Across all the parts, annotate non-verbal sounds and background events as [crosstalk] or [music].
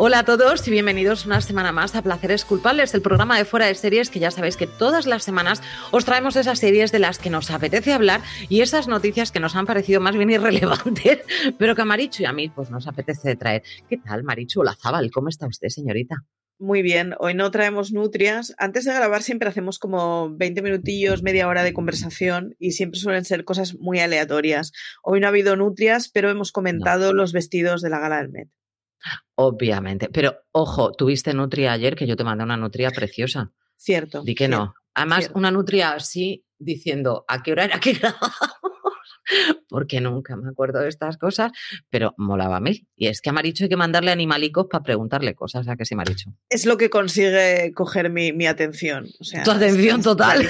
Hola a todos y bienvenidos una semana más a Placeres Culpables, el programa de fuera de series que ya sabéis que todas las semanas os traemos esas series de las que nos apetece hablar y esas noticias que nos han parecido más bien [laughs] irrelevantes, pero que a Marichu y a mí pues nos apetece traer. ¿Qué tal, Marichu Olazábal? ¿Cómo está usted, señorita? Muy bien, hoy no traemos nutrias. Antes de grabar siempre hacemos como 20 minutillos, media hora de conversación y siempre suelen ser cosas muy aleatorias. Hoy no ha habido nutrias, pero hemos comentado los vestidos de la gala del Met. Obviamente. Pero ojo, tuviste nutria ayer, que yo te mandé una nutria preciosa. Cierto. Di que no. Además, una nutria así diciendo a qué hora era que grabamos. Porque nunca me acuerdo de estas cosas, pero molaba mil. Y es que a Maricho hay que mandarle animalicos para preguntarle cosas, ¿a que sí, Maricho? Es lo que consigue coger mi, atención. tu atención total.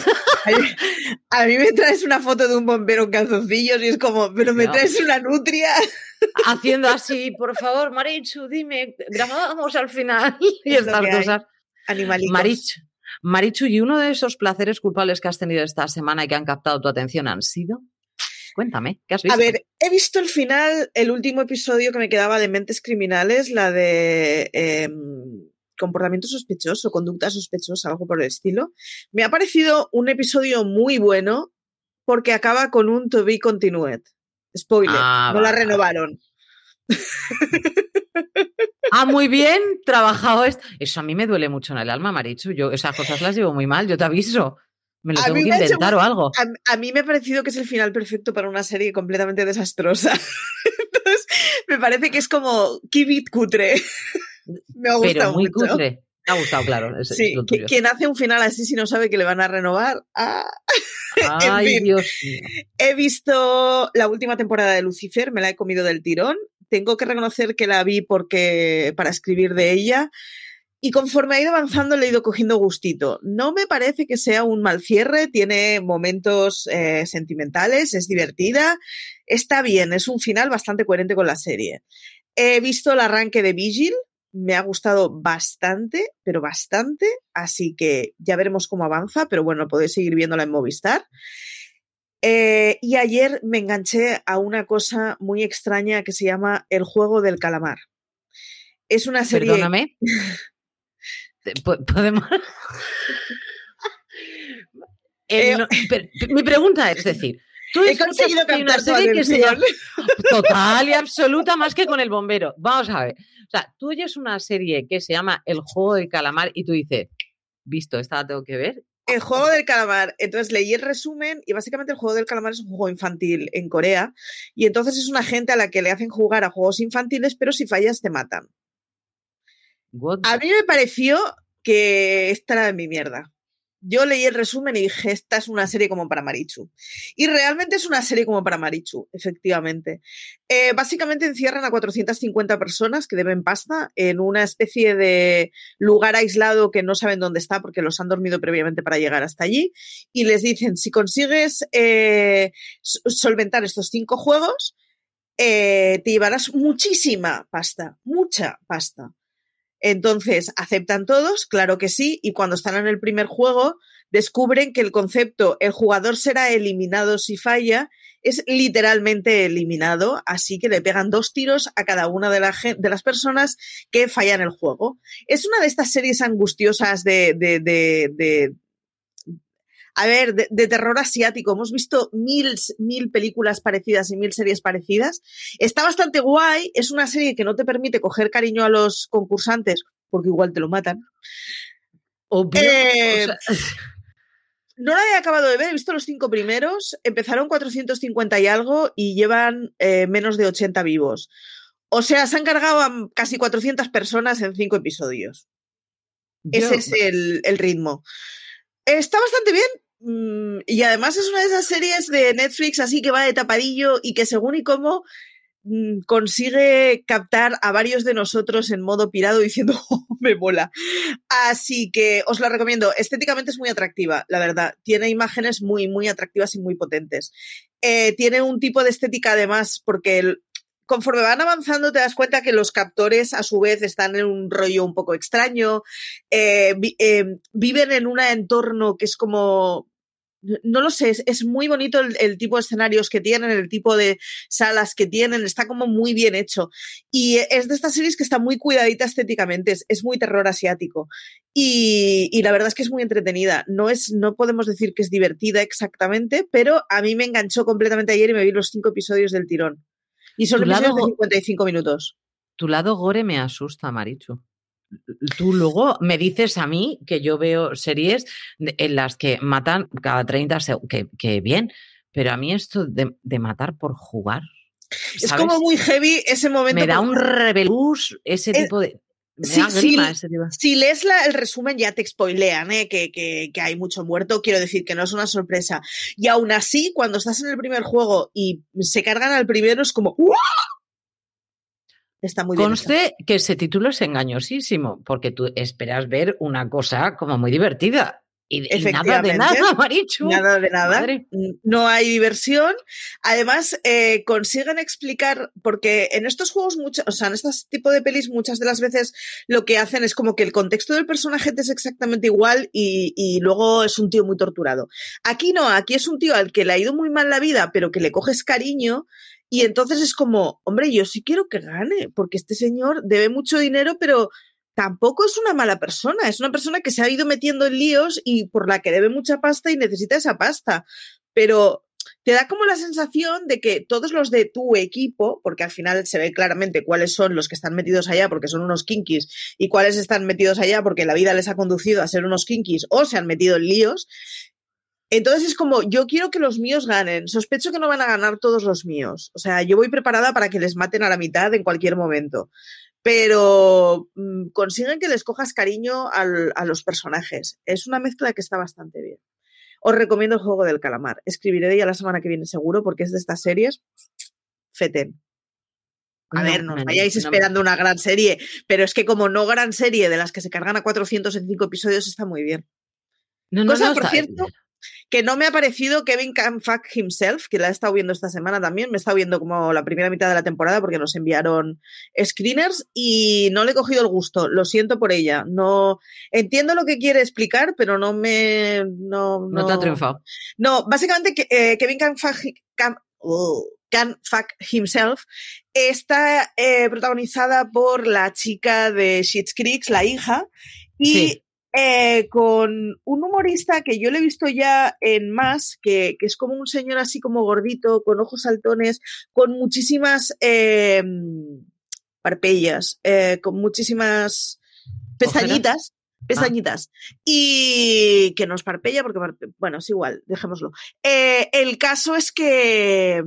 A mí, me traes una foto de un bombero en calzoncillos y es como, pero me traes una nutria haciendo así, por favor, Marichu, dime, grabamos al final [laughs] y estas cosas. Marichu, Marichu, ¿y uno de esos placeres culpables que has tenido esta semana y que han captado tu atención han sido? Cuéntame, ¿qué has visto? A ver, he visto el final, el último episodio que me quedaba de Mentes Criminales, la de em, comportamiento sospechoso, conducta sospechosa, algo por el estilo. Me ha parecido un episodio muy bueno porque acaba con un to be continued. Spoiler, ah, no la renovaron. Ah, muy [laughs] bien, trabajado esto. Eso a mí me duele mucho en el alma, Marichu. Yo esas cosas las llevo muy mal, yo te aviso. Me lo tengo que inventar o algo. A, mí me ha parecido que es el final perfecto para una serie completamente desastrosa. [laughs] Entonces, me parece que es como Kibit cutre. [laughs] me ha gustado Pero muy cutre. Me ha gustado, claro. sí, quien hace un final así si no sabe que le van a renovar. Ah. [laughs] Ay, Dios He visto la última temporada de Lucifer, me la he comido del tirón. Tengo que reconocer que la vi porque para escribir de ella. Y conforme ha ido avanzando le he ido cogiendo gustito. No me parece que sea un mal cierre, tiene momentos eh, sentimentales, es divertida, está bien, es un final bastante coherente con la serie. He visto el arranque de Vigil, me ha gustado bastante, pero bastante, así que ya veremos cómo avanza, pero bueno, podéis seguir viéndola en Movistar. Eh, y ayer me enganché a una cosa muy extraña que se llama El juego del calamar. Es una serie. Perdóname. [laughs] Podemos. [laughs] Eh, mi pregunta es decir, Tú He conseguido una serie que se llama [laughs] total y [laughs] absoluta más que con el bombero. Vamos a ver. O sea, tú oyes una serie que se llama El juego del calamar y tú dices, visto, esta la tengo que ver. El juego del calamar. Entonces leí el resumen y básicamente el juego del calamar es un juego infantil en Corea y entonces es una gente a la que le hacen jugar a juegos infantiles, pero si fallas te matan. A mí me pareció que esta era de mi mierda yo leí el resumen y dije, esta es una serie como para Marichu. Y realmente es una serie como para Marichu, efectivamente. Eh, básicamente encierran a 450 personas que deben pasta en una especie de lugar aislado que no saben dónde está porque los han dormido previamente para llegar hasta allí. Y les dicen, si consigues eh, solventar estos cinco juegos, eh, te llevarás muchísima pasta, mucha pasta. Entonces, ¿aceptan todos? Claro que sí. Y cuando están en el primer juego, descubren que el concepto el jugador será eliminado si falla es literalmente eliminado, así que le pegan dos tiros a cada una de, de las personas que fallan el juego. Es una de estas series angustiosas de, de a ver, de, terror asiático. Hemos visto mil, mil películas parecidas y mil series parecidas. Está bastante guay. Es una serie que no te permite coger cariño a los concursantes porque igual te lo matan. Obvio. Eh, [laughs] no la he acabado de ver, he visto los cinco primeros. Empezaron 450 y algo y llevan eh, menos de 80 vivos. O sea, se han cargado a casi 400 personas en cinco episodios. Ese es el, el ritmo. Está bastante bien. Mm, y además es una de esas series de Netflix así que va de tapadillo y que según y cómo mm, consigue captar a varios de nosotros en modo pirado diciendo, [laughs] oh, me mola. Así que os la recomiendo. Estéticamente es muy atractiva, la verdad. Tiene imágenes muy, muy atractivas y muy potentes. Eh, tiene un tipo de estética además, porque conforme van avanzando te das cuenta que los captores a su vez están en un rollo un poco extraño, eh, eh, viven en un entorno que es como no lo sé, es, muy bonito el, tipo de escenarios que tienen, el tipo de salas que tienen, está como muy bien hecho. Y es de estas series que está muy cuidadita estéticamente, es, muy terror asiático. Y, y, la verdad es que es muy entretenida. No, es, no podemos decir que es divertida exactamente, pero a mí me enganchó completamente ayer y me vi los cinco episodios del tirón. Y son episodios de 55 minutos. Tu lado gore me asusta, Marichu. Tú luego me dices a mí que yo veo series en las que matan cada 30 segundos, que, bien, pero a mí esto de, matar por jugar. Es como muy heavy ese momento. Me da un rebelús ese tipo de. Sí, si lees el resumen ya te spoilean ¿eh? que, que, hay mucho muerto, quiero decir que no es una sorpresa. Y aún así, cuando estás en el primer juego y se cargan al primero, es como Está muy Conste que ese título es engañosísimo, porque tú esperas ver una cosa como muy divertida. Y, nada de nada, [laughs] Marichu. Nada de nada. No hay diversión. Además, eh, consiguen explicar, porque en estos juegos, o sea, en este tipo de pelis, muchas de las veces lo que hacen es como que el contexto del personaje es exactamente igual y, y luego es un tío muy torturado. Aquí no, aquí es un tío al que le ha ido muy mal la vida, pero que le coges cariño y entonces es como, hombre, yo sí quiero que gane, porque este señor debe mucho dinero, pero tampoco es una mala persona, es una persona que se ha ido metiendo en líos y por la que debe mucha pasta y necesita esa pasta. Pero te da como la sensación de que todos los de tu equipo, porque al final se ve claramente cuáles son los que están metidos allá porque son unos kinkis y cuáles están metidos allá porque la vida les ha conducido a ser unos kinkis o se han metido en líos, entonces es como, yo quiero que los míos ganen. Sospecho que no van a ganar todos los míos. O sea, yo voy preparada para que les maten a la mitad en cualquier momento. Pero mm, consiguen que les cojas cariño a los personajes. Es una mezcla que está bastante bien. Os recomiendo el juego del calamar. Escribiré de ella la semana que viene seguro porque es de estas series. Feten. A ver, no vayáis esperando una gran serie, pero es que como no gran serie de las que se cargan a 400 en 5 episodios está muy bien. No, Cosa, por cierto, que no me ha parecido Kevin Can Fuck Himself, que la he estado viendo esta semana también. Me he estado viendo como la primera mitad de la temporada porque nos enviaron screeners y no le he cogido el gusto. Lo siento por ella. No entiendo lo que quiere explicar, pero no me. No, no, te ha triunfado. No, básicamente eh, Kevin Can Fuck. Can, Fuck Himself está eh, protagonizada por la chica de Shit's Creek, la hija, y eh, con un humorista que yo le he visto ya en más, que, es como un señor así como gordito, con ojos saltones, con muchísimas eh, parpellas, eh, con muchísimas pestañitas. Pestañitas. Y que nos parpella, porque, bueno, es igual, dejémoslo. el caso es que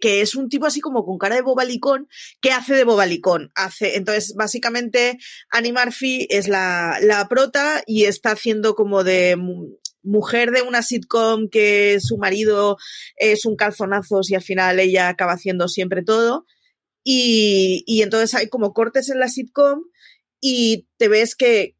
que, es un tipo así como con cara de bobalicón, que hace de bobalicón. Hace, entonces, básicamente, Annie Murphy es la, la prota y está haciendo como de mujer de una sitcom que su marido es un calzonazo y al final ella acaba haciendo siempre todo. Y, y entonces hay como cortes en la sitcom y te ves que,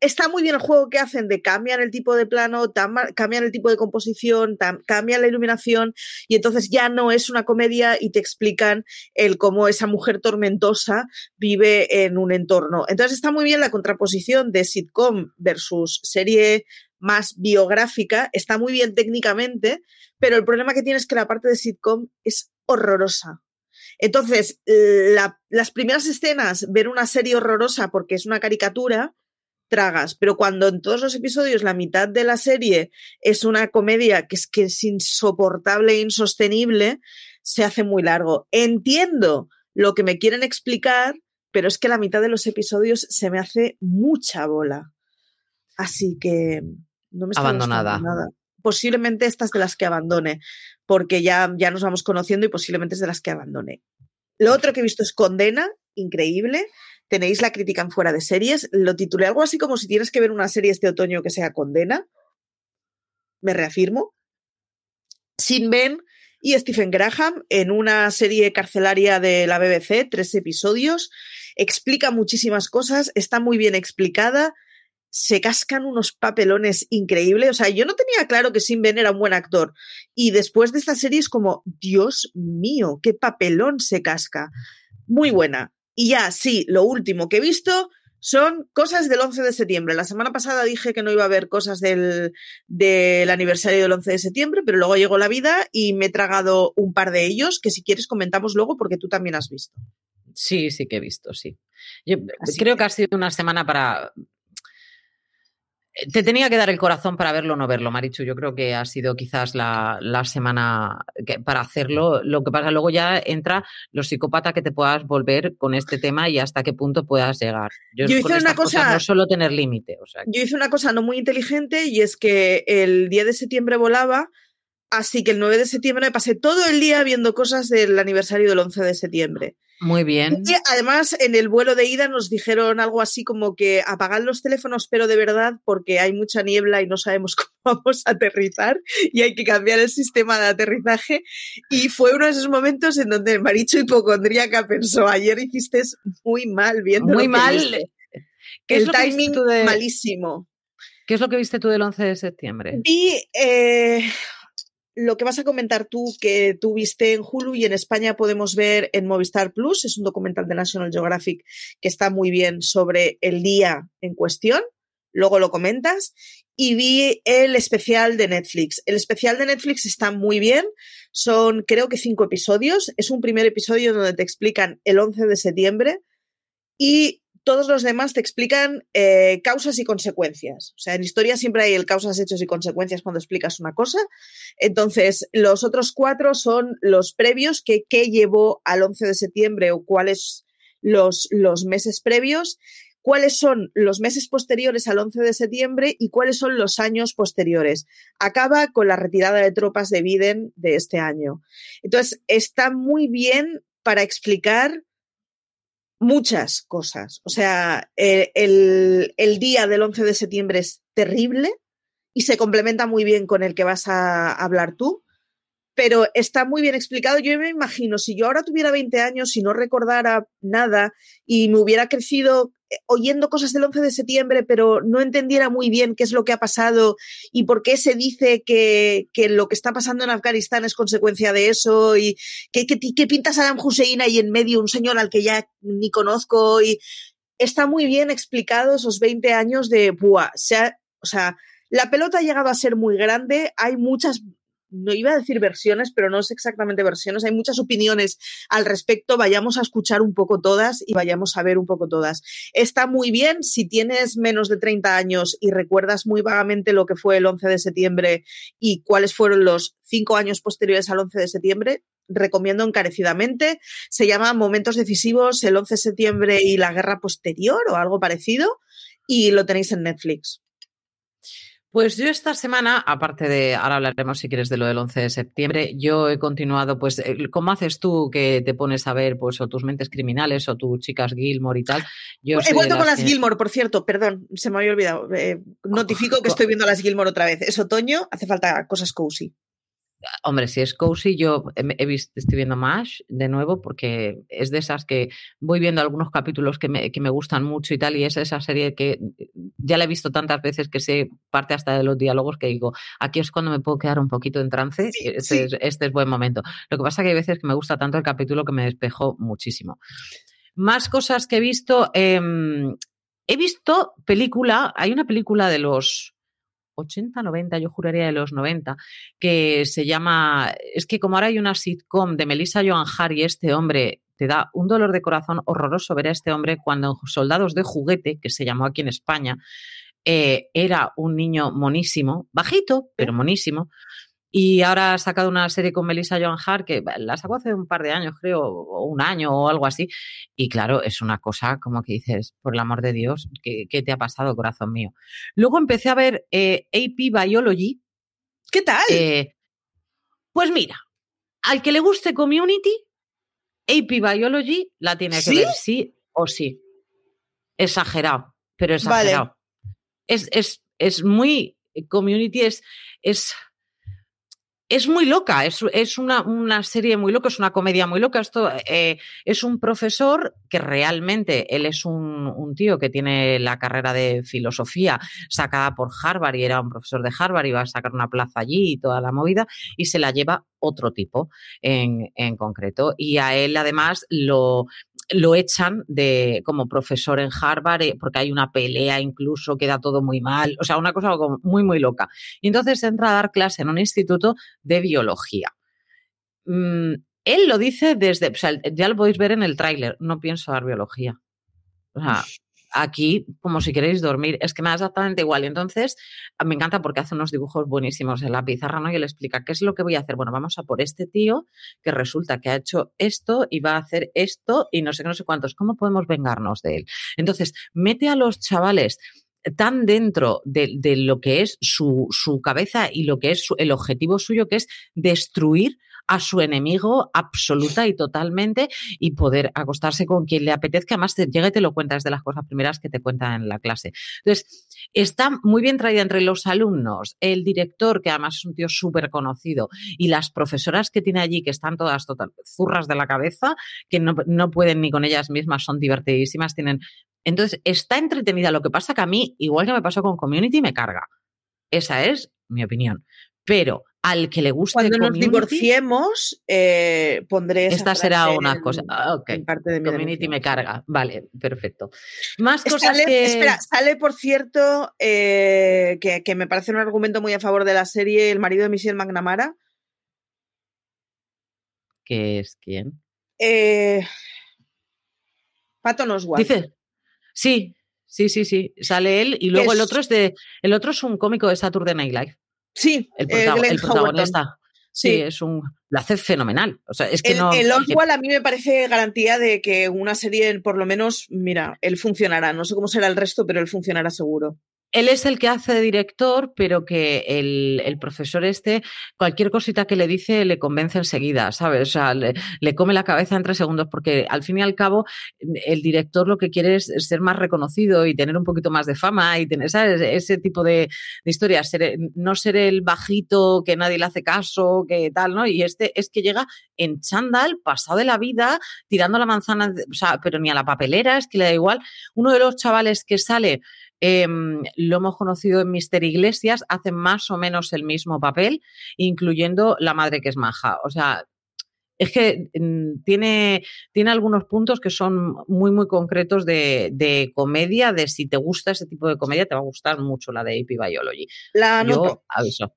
está muy bien el juego que hacen de cambiar el tipo de plano, cambian el tipo de composición, cambian la iluminación y entonces ya no es una comedia y te explican el cómo esa mujer tormentosa vive en un entorno. Entonces está muy bien la contraposición de sitcom versus serie más biográfica, está muy bien técnicamente, pero el problema que tiene es que la parte de sitcom es horrorosa. Entonces, las primeras escenas, ver una serie horrorosa porque es una caricatura, tragas, pero cuando en todos los episodios la mitad de la serie es una comedia que es que es insoportable e insostenible, se hace muy largo. Entiendo lo que me quieren explicar, pero es que la mitad de los episodios se me hace mucha bola. Así que no me está abandonada. Nada. Posiblemente estas de las que abandone, porque ya, ya nos vamos conociendo y posiblemente es de las que abandone. Lo otro que he visto es Condena, increíble tenéis la crítica en fuera de series. Lo titulé algo así como si tienes que ver una serie este otoño que sea condena. Me reafirmo. Sin Ben y Stephen Graham en una serie carcelaria de la BBC, tres episodios. Explica muchísimas cosas, está muy bien explicada, se cascan unos papelones increíbles. O sea, yo no tenía claro que Sin Ben era un buen actor. Y después de esta serie es como, Dios mío, qué papelón se casca. Muy buena. Y ya, sí, lo último que he visto son cosas del 11 de septiembre. La semana pasada dije que no iba a haber cosas del, del, aniversario del 11 de septiembre, pero luego llegó la vida y me he tragado un par de ellos que si quieres comentamos luego porque tú también has visto. Sí, sí que he visto, sí. Yo Así creo que... que ha sido una semana para te tenía que dar el corazón para verlo o no verlo, Marichu. Yo creo que ha sido quizás la, la semana para hacerlo. Lo que pasa, luego ya entra lo psicópata que te puedas volver con este tema y hasta qué punto puedas llegar. Yo, yo hice una cosa. No solo tener límite. O sea, yo hice una cosa no muy inteligente y es que el día de septiembre volaba. Así que el 9 de septiembre me pasé todo el día viendo cosas del aniversario del 11 de septiembre. Muy bien. Y además, en el vuelo de ida nos dijeron algo así como que apagad los teléfonos, pero de verdad, porque hay mucha niebla y no sabemos [laughs] cómo vamos a aterrizar y hay que cambiar el sistema de aterrizaje. Y fue uno de esos momentos en donde el maricho hipocondríaca pensó, ayer hiciste muy mal viendo. Muy mal. ¿Qué el timing de... malísimo. ¿Qué es lo que viste tú del 11 de septiembre? Vi eh, lo que vas a comentar tú, que tú viste en Hulu y en España podemos ver en Movistar Plus, es un documental de National Geographic que está muy bien sobre el día en cuestión, luego lo comentas, y vi el especial de Netflix. El especial de Netflix está muy bien, son creo que cinco episodios, es un primer episodio donde te explican el 11 de septiembre y todos los demás te explican eh, causas y consecuencias. O sea, en historia siempre hay el causas, hechos y consecuencias cuando explicas una cosa. Entonces, los otros cuatro son los previos, que qué llevó al 11 de septiembre o cuáles los, los meses previos, cuáles son los meses posteriores al 11 de septiembre y cuáles son los años posteriores. Acaba con la retirada de tropas de Biden de este año. Entonces, está muy bien para explicar muchas cosas. O sea, eh, el, el, día del 11 de septiembre es terrible y se complementa muy bien con el que vas a hablar tú, pero está muy bien explicado. Yo me imagino, si yo ahora tuviera 20 años y no recordara nada y me hubiera crecido oyendo cosas del 11 de septiembre, pero no entendiera muy bien qué es lo que ha pasado y por qué se dice que, que lo que está pasando en Afganistán es consecuencia de eso y qué que, pinta Saddam Hussein ahí en medio, un señor al que ya ni conozco y está muy bien explicado esos 20 años de, buah, o sea, la pelota ha llegado a ser muy grande, hay muchas no iba a decir versiones, pero no es exactamente versiones, hay muchas opiniones al respecto, vayamos a escuchar un poco todas y vayamos a ver un poco todas. Está muy bien si tienes menos de 30 años y recuerdas muy vagamente lo que fue el 11 de septiembre y cuáles fueron los cinco años posteriores al 11 de septiembre, recomiendo encarecidamente. Se llama Momentos Decisivos, el 11 de septiembre y la guerra posterior o algo parecido y lo tenéis en Netflix. Pues yo esta semana, aparte de, ahora hablaremos si quieres de lo del 11 de septiembre, yo he continuado, pues, ¿cómo haces tú que te pones a ver, pues, o tus mentes criminales o tus chicas Gilmore y tal? Yo he vuelto con las que... Gilmore, por cierto, perdón, se me había olvidado. Eh, notifico que estoy viendo las Gilmore otra vez. Es otoño, hace falta cosas cozy. Hombre, si es cozy, yo he visto, estoy viendo MASH de nuevo porque es de esas que voy viendo algunos capítulos que me, que me gustan mucho y tal, y es esa serie que ya la he visto tantas veces que sé parte hasta de los diálogos que digo, aquí es cuando me puedo quedar un poquito en trance, sí, este, sí. Es, este, Es, buen momento. Lo que pasa que hay veces que me gusta tanto el capítulo que me despejó muchísimo. Más cosas que he visto, eh, he visto película, hay una película de los 80, 90, yo juraría de los 90, que se llama, es que como ahora hay una sitcom de Melissa Joan Hart y este hombre, te da un dolor de corazón horroroso ver a este hombre cuando en Soldados de Juguete, que se llamó aquí en España, eh, era un niño monísimo, bajito, pero monísimo, y ahora ha sacado una serie con Melissa Joan Hart que la sacó hace un par de años, creo, o un año o algo así. Y claro, es una cosa como que dices, por el amor de Dios, ¿qué, qué te ha pasado, corazón mío? Luego empecé a ver eh, AP Biology. ¿Qué tal? Eh, pues mira, al que le guste Community, AP Biology la tiene que ver, sí o sí. Exagerado, pero exagerado. Vale. Es, es, es muy. Community es. es es muy loca, es, es una, una, serie muy loca, es una comedia muy loca. Esto eh, es un profesor que realmente él es un, un, tío que tiene la carrera de filosofía sacada por Harvard y era un profesor de Harvard y va a sacar una plaza allí y toda la movida y se la lleva otro tipo en, en concreto. Y a él además lo, lo echan de como profesor en Harvard eh, porque hay una pelea incluso, queda todo muy mal, o sea, una cosa muy, muy loca. Y entonces entra a dar clase en un instituto de biología. Mm, él lo dice desde, ya lo podéis ver en el tráiler, no pienso dar biología. O sea, aquí, como si queréis dormir, es que me da exactamente igual. Y entonces me encanta porque hace unos dibujos buenísimos en la pizarra, ¿no? Y él explica qué es lo que voy a hacer. Bueno, vamos a por este tío que resulta que ha hecho esto y va a hacer esto y no sé qué, no sé cuántos. ¿Cómo podemos vengarnos de él? Entonces, mete a los chavales tan dentro de, lo que es su, cabeza y lo que es el objetivo suyo, que es destruir a su enemigo absoluta y totalmente y poder acostarse con quien le apetezca. Además, te llega y te lo cuentas de las cosas primeras que te cuentan en la clase. Entonces, está muy bien traída entre los alumnos, el director, que además es un tío súper conocido, y las profesoras que tiene allí, que están todas total, zurras de la cabeza, que no, no pueden ni con ellas mismas, son divertidísimas, tienen entonces, está entretenida. Lo que pasa que a mí, igual que me pasó con Community, me carga. Esa es mi opinión. Pero al que le guste Cuando nos divorciemos, eh, pondré Esta será una cosa. Ah, ok. parte de mi Community me carga. Vale, perfecto. Más cosas que... Espera, sale, por cierto, eh, que, que, me parece un argumento muy a favor de la serie, el marido de Michelle McNamara. ¿Qué es quién? Eh, Oswalt. Dice, sí, sí, sí, sí. Sale él y luego el otro es de. El otro es un cómico de Saturday Night Live. Sí, el, protagonista. Sí, es un. Lo hace fenomenal. O sea, es que el, no. El Oswald a mí me parece garantía de que una serie, por lo menos, mira, él funcionará. No sé cómo será el resto, pero él funcionará seguro él es el que hace de director, pero que el, el, profesor este, cualquier cosita que le dice, le convence enseguida, ¿sabes? O sea, le, come la cabeza en tres segundos, porque al fin y al cabo, el director lo que quiere es ser más reconocido y tener un poquito más de fama y tener, ¿sabes? Ese tipo de, historias, no ser el bajito que nadie le hace caso, que tal, ¿no? Y este es que llega en chándal, pasado de la vida, tirando la manzana, o sea, pero ni a la papelera, es que le da igual. Uno de los chavales que sale eh, lo hemos conocido en Mister Iglesias, hace más o menos el mismo papel, incluyendo la madre que es maja. O sea, es que mm, tiene, tiene algunos puntos que son muy, muy concretos de, de, comedia, de si te gusta ese tipo de comedia, te va a gustar mucho la de AP Biology. La Yo aviso.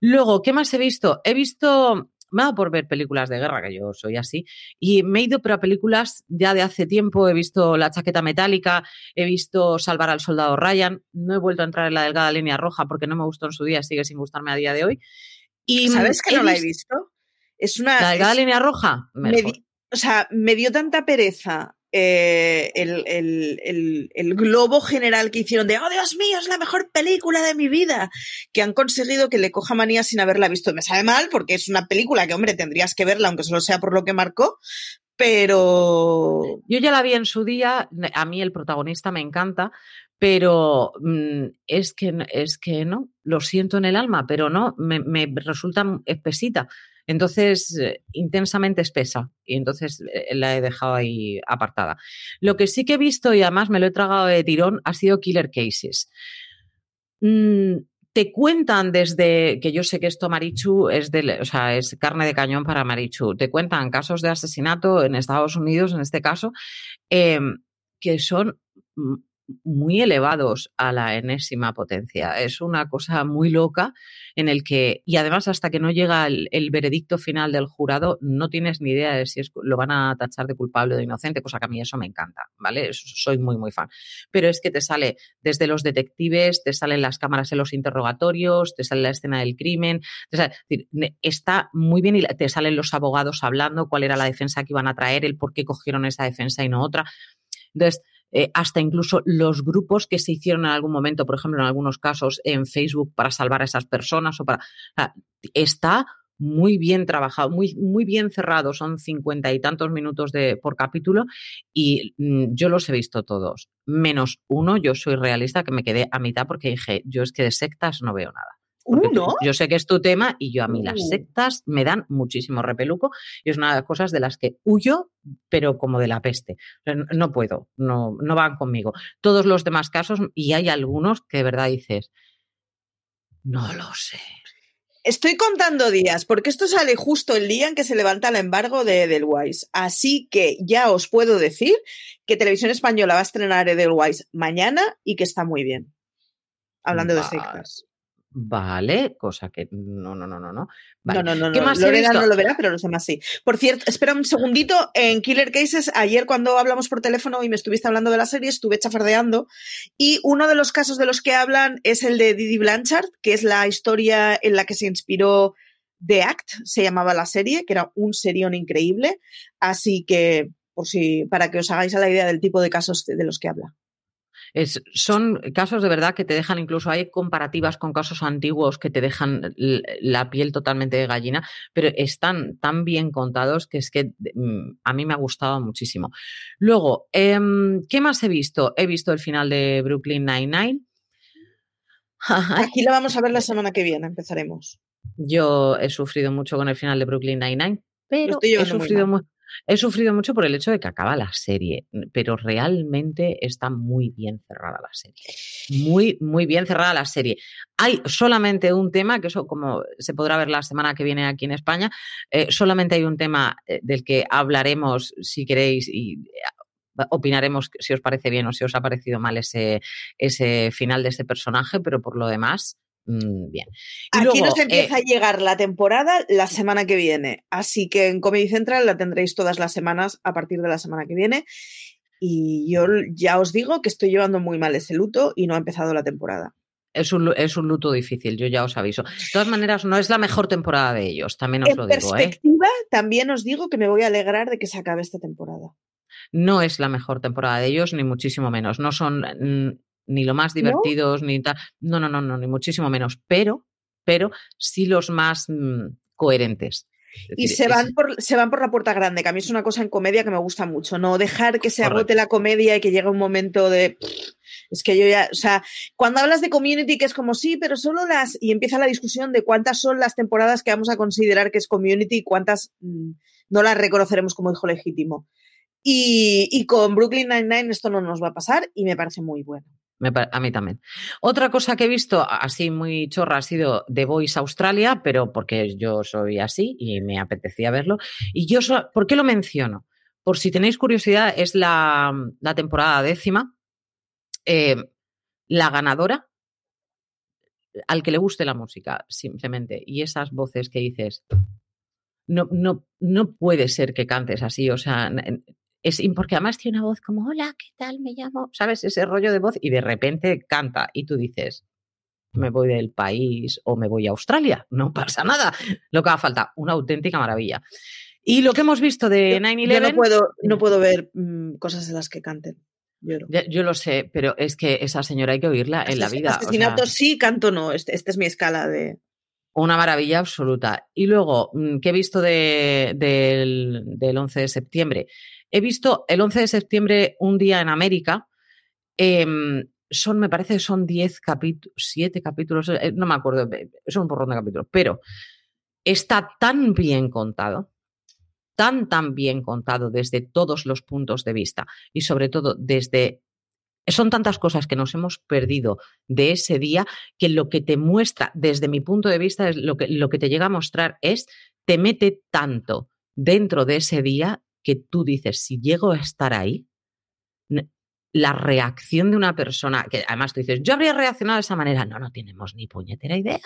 Luego, ¿qué más he visto? He visto me ha dado por ver películas de guerra, que yo soy así, y me he ido pero a películas ya de hace tiempo, he visto La chaqueta metálica, he visto Salvar al soldado Ryan, no he vuelto a entrar en la delgada línea roja porque no me gustó en su día, sigue sin gustarme a día de hoy. Y ¿Sabes que no la he visto? Es una... ¿La delgada línea roja? Me o sea, me dio tanta pereza eh, el, el, el, globo general que hicieron de, oh Dios mío, es la mejor película de mi vida, que han conseguido que le coja manía sin haberla visto. Me sabe mal porque es una película que, hombre, tendrías que verla, aunque solo sea por lo que marcó, pero... Yo ya la vi en su día, a mí el protagonista me encanta, pero mm, es, que, es que no, lo siento en el alma, pero no, me, me resulta espesita. Entonces, eh, intensamente espesa y entonces eh, la he dejado ahí apartada. Lo que sí que he visto y además me lo he tragado de tirón ha sido Killer Cases. Mm, te cuentan desde que yo sé que esto Marichu es de, o sea, es carne de cañón para Marichu. Te cuentan casos de asesinato en Estados Unidos, en este caso, em, que son muy elevados a la enésima potencia. Es una cosa muy loca en el que, y además hasta que no llega el, veredicto final del jurado, no tienes ni idea de si es, lo van a tachar de culpable o de inocente, cosa que a mí eso me encanta, ¿vale? soy muy, muy fan. Pero es que te sale desde los detectives, te salen las cámaras en los interrogatorios, te sale la escena del crimen, sale, está muy bien y te salen los abogados hablando cuál era la defensa que iban a traer, el por qué cogieron esa defensa y no otra. Entonces, eh, hasta incluso los grupos que se hicieron en algún momento, por ejemplo, en algunos casos en Facebook para salvar a esas personas o para. está muy bien trabajado, muy, muy bien cerrado, son cincuenta y tantos minutos de, por capítulo y mm, yo los he visto todos, menos uno, yo soy realista que me quedé a mitad porque dije, yo es que de sectas no veo nada. ¿Uno? yo sé que es tu tema y yo a mí las Uh. sectas me dan muchísimo repeluco y es una de las cosas de las que huyo, pero como de la peste. No- No puedo, no, no van conmigo. Todos los demás casos, y hay algunos que de verdad dices, no lo sé. Estoy contando días, porque esto sale justo el día en que se levanta el embargo de Edelweiss. Así que ya os puedo decir que Televisión Española va a estrenar Edelweiss mañana y que está muy bien. Hablando de sectas. Vale, cosa que no, no, no, no, no. Vale. No, no, no, ¿Qué no. más Lorena no lo verá, pero los demás sí. Por cierto, espera un segundito. En Killer Cases, ayer cuando hablamos por teléfono y me estuviste hablando de la serie, estuve chafardeando. Y uno de los casos de los que hablan es el de Didi Blanchard, que es la historia en la que se inspiró The Act, se llamaba la serie, que era un serión increíble. Así que, por si, para que os hagáis a la idea del tipo de casos de los que habla. Es- son casos de verdad que te dejan, incluso hay comparativas con casos antiguos que te dejan la piel totalmente de gallina, pero están tan bien contados que es que mm, a mí me ha gustado muchísimo. Luego, em, ¿qué más he visto? He visto el final de Brooklyn Nine-Nine. [laughs] Aquí la vamos a ver la semana que viene, empezaremos. Yo he sufrido mucho con el final de Brooklyn Nine-Nine, pero he sufrido, mal. mu- he sufrido mucho por el hecho de que acaba la serie, pero realmente está muy bien cerrada la serie. Muy, muy bien cerrada la serie. Hay solamente un tema, que eso como se podrá ver la semana que viene aquí en España, eh, solamente hay un tema eh, del que hablaremos si queréis y eh, opinaremos si os parece bien o si os ha parecido mal ese, ese final de ese personaje, pero por lo demás, bien. Y Aquí luego, nos eh, empieza a llegar la temporada la semana que viene. Así que en Comedy Central la tendréis todas las semanas a partir de la semana que viene. Y yo ya os digo que estoy llevando muy mal ese luto y no ha empezado la temporada. Es un, es un luto difícil, yo ya os aviso. De todas maneras, no es la mejor temporada de ellos, también os En lo digo, ¿eh? perspectiva, también os digo que me voy a alegrar de que se acabe esta temporada. No es la mejor temporada de ellos, ni muchísimo menos. No son mm, ni lo más divertidos, ni tal. No, no, no, no, ni muchísimo menos. Pero, pero sí los más mm, coherentes. Es Y se es- van, por, se van por la puerta grande, que a mí es una cosa en comedia que me gusta mucho. No dejar que se Correcto. agote la comedia y que llegue un momento de. Es que yo ya. O sea, cuando hablas de community, que es como sí, pero solo las. Y empieza la discusión de cuántas son las temporadas que vamos a considerar que es community y cuántas mm, no las reconoceremos como hijo legítimo. Y, y con Brooklyn Nine-Nine esto no nos va a pasar y me parece muy bueno. A mí también. Otra cosa que he visto así muy chorra ha sido The Voice Australia, pero porque yo soy así y me apetecía verlo. Y yo, so- ¿por qué lo menciono? Por si tenéis curiosidad, es la, la temporada décima. Eh, la ganadora, al que le guste la música, simplemente. Y esas voces que dices, no, no, no puede ser que cantes así, o sea, es porque además tiene una voz como, hola, ¿qué tal? Me llamo, ¿sabes? Ese rollo de voz y de repente canta y tú dices, me voy del país o me voy a Australia, no pasa nada, lo que haga falta, una auténtica maravilla. Y lo que hemos visto de Yo 9-11... no puedo, no puedo ver mm, cosas en las que canten. Yo lo sé, pero es que esa señora hay que oírla en la vida. o sea, Asesinato sí, canto no. Este- Esta es mi escala de. una maravilla absoluta. Y luego, mm, ¿qué he visto de- del, del 11 de septiembre? He visto el 11 de septiembre un día en América. em, son, me parece que son 10 capítulos, 7 capítulos, eh, no me acuerdo, eh, son un porrón de capítulos, pero está tan bien contado, tan, tan bien contado desde todos los puntos de vista y sobre todo desde... Son tantas cosas que nos hemos perdido de ese día que lo que te muestra, desde mi punto de vista, es lo que, lo que te llega a mostrar es, te mete tanto dentro de ese día que tú dices, si llego a estar ahí, la reacción de una persona, que además tú dices, yo habría reaccionado de esa manera, no, no tenemos ni puñetera idea,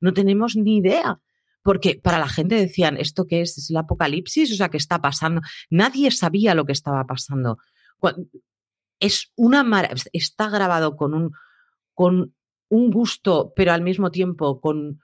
no tenemos ni idea. Porque para la gente decían, ¿esto qué es? ¿Es el apocalipsis? O sea, ¿qué está pasando? Nadie sabía lo que estaba pasando. Es una mara- está grabado con un, con un gusto, pero al mismo tiempo con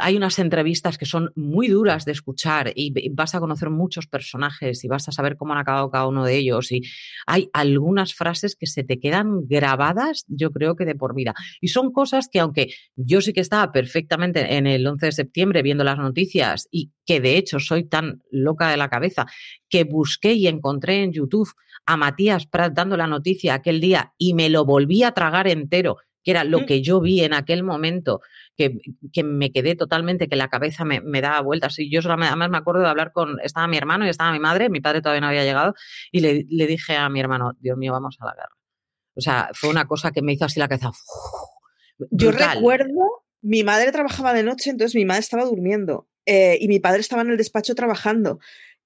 hay unas entrevistas que son muy duras de escuchar y vas a conocer muchos personajes y vas a saber cómo han acabado cada uno de ellos y hay algunas frases que se te quedan grabadas, yo creo que de por vida. Y son cosas que aunque yo sí que estaba perfectamente en el 11 de septiembre viendo las noticias y que de hecho soy tan loca de la cabeza que busqué y encontré en YouTube a Matías Prat dando la noticia aquel día y me lo volví a tragar entero, que era lo Mm. que yo vi en aquel momento, que, que me quedé totalmente, que la cabeza me, me daba vueltas. Y yo solamente, además me acuerdo de hablar con, estaba mi hermano y estaba mi madre, mi padre todavía no había llegado, y le, le dije a mi hermano, Dios mío, vamos a la guerra. O sea, fue una cosa que me hizo así la cabeza. Yo recuerdo, mi madre trabajaba de noche, entonces mi madre estaba durmiendo eh, y mi padre estaba en el despacho trabajando,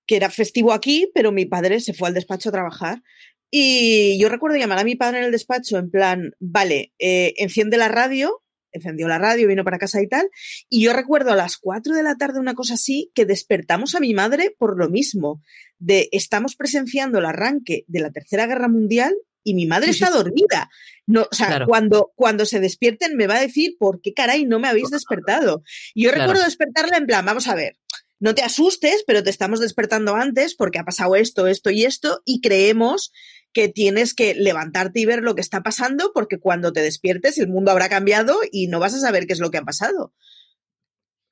que era festivo aquí, pero mi padre se fue al despacho a trabajar. Y yo recuerdo llamar a mi padre en el despacho en plan, vale, eh, enciende la radio, encendió la radio, vino para casa y tal. Y yo recuerdo a las 4 de la tarde, una cosa así, que despertamos a mi madre por lo mismo, de estamos presenciando el arranque de la Tercera Guerra Mundial y mi madre está dormida. No, o sea, cuando, cuando se despierten me va a decir, ¿por qué caray no me habéis despertado? Y yo recuerdo despertarla en plan, vamos a ver, no te asustes, pero te estamos despertando antes porque ha pasado esto, esto y esto, y creemos que tienes que levantarte y ver lo que está pasando porque cuando te despiertes el mundo habrá cambiado y no vas a saber qué es lo que ha pasado.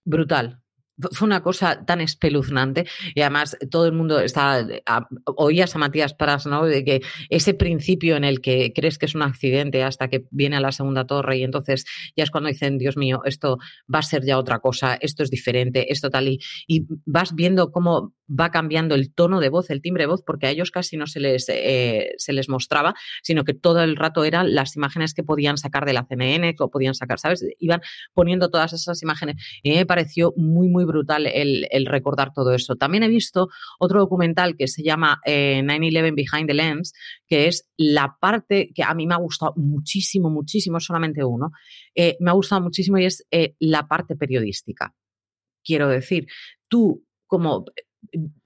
Brutal, fue una cosa tan espeluznante y además todo el mundo está oías a Matías Pras no de que ese principio en el que crees que es un accidente hasta que viene a la segunda torre y entonces ya es cuando dicen Dios mío esto va a ser ya otra cosa esto es diferente esto tal y, y vas viendo cómo va cambiando el tono de voz, el timbre de voz, porque a ellos casi no se les, eh, se les mostraba, sino que todo el rato eran las imágenes que podían sacar de la CNN, que podían sacar, ¿sabes? Iban poniendo todas esas imágenes. Y me pareció muy, muy brutal el, recordar todo eso. También he visto otro documental que se llama 9-11 eh, Behind the Lens, que es la parte que a mí me ha gustado muchísimo, muchísimo, solamente uno, eh, me ha gustado muchísimo y es la parte periodística. Quiero decir, tú como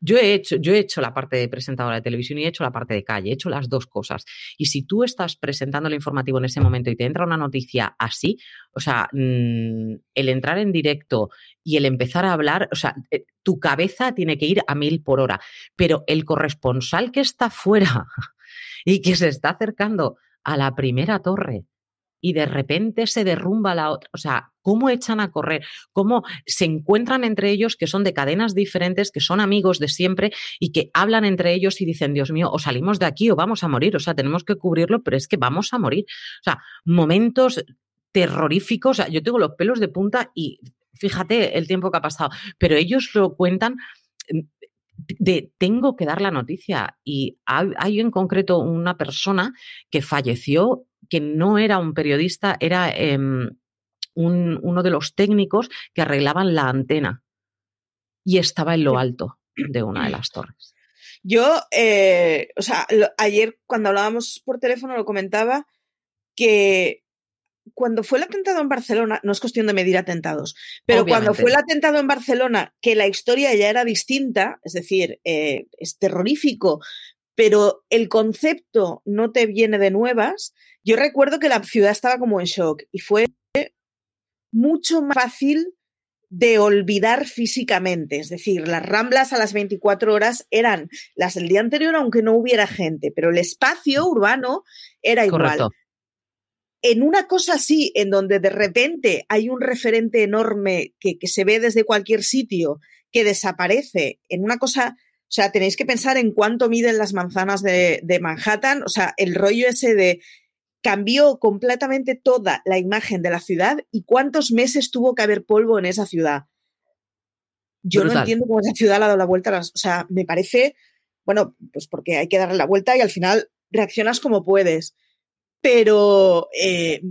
yo he hecho, yo he hecho la parte de presentadora de televisión y he hecho la parte de calle, he hecho las dos cosas. Y si tú estás presentando el informativo en ese momento y te entra una noticia así, o sea, mm, el entrar en directo y el empezar a hablar, o sea, eh, tu cabeza tiene que ir a mil por hora. Pero el corresponsal que está fuera [laughs] y que se está acercando a la primera torre y de repente se derrumba la otra. O sea, ¿cómo echan a correr? ¿Cómo se encuentran entre ellos que son de cadenas diferentes, que son amigos de siempre y que hablan entre ellos y dicen, Dios mío, o salimos de aquí o vamos a morir? O sea, tenemos que cubrirlo, pero es que vamos a morir. O sea, momentos terroríficos. O sea, yo tengo los pelos de punta y fíjate el tiempo que ha pasado, pero ellos lo cuentan mm, de tengo que dar la noticia y hay en concreto una persona que falleció que no era un periodista, era em, uno de los técnicos que arreglaban la antena y estaba en lo alto de una de [clears throat] las torres. Yo, eh, o sea, ayer cuando hablábamos por teléfono lo comentaba que cuando fue el atentado en Barcelona, no es cuestión de medir atentados, pero cuando fue el atentado en Barcelona, que la historia ya era distinta, es decir, eh, es terrorífico, pero el concepto no te viene de nuevas, yo recuerdo que la ciudad estaba como en shock y fue mucho más fácil de olvidar físicamente. Es decir, las ramblas a las 24 horas eran las del día anterior, aunque no hubiera gente, pero el espacio urbano era igual. En una cosa así, en donde de repente hay un referente enorme que, se ve desde cualquier sitio, que desaparece, en una cosa, o sea, tenéis que pensar en cuánto miden las manzanas de, de Manhattan, o sea, el rollo ese de cambió completamente toda la imagen de la ciudad y cuántos meses tuvo que haber polvo en esa ciudad. Yo no entiendo cómo esa ciudad le ha dado la vuelta. o sea, me parece, bueno, pues porque hay que darle la vuelta y al final reaccionas como puedes. Pero, eh,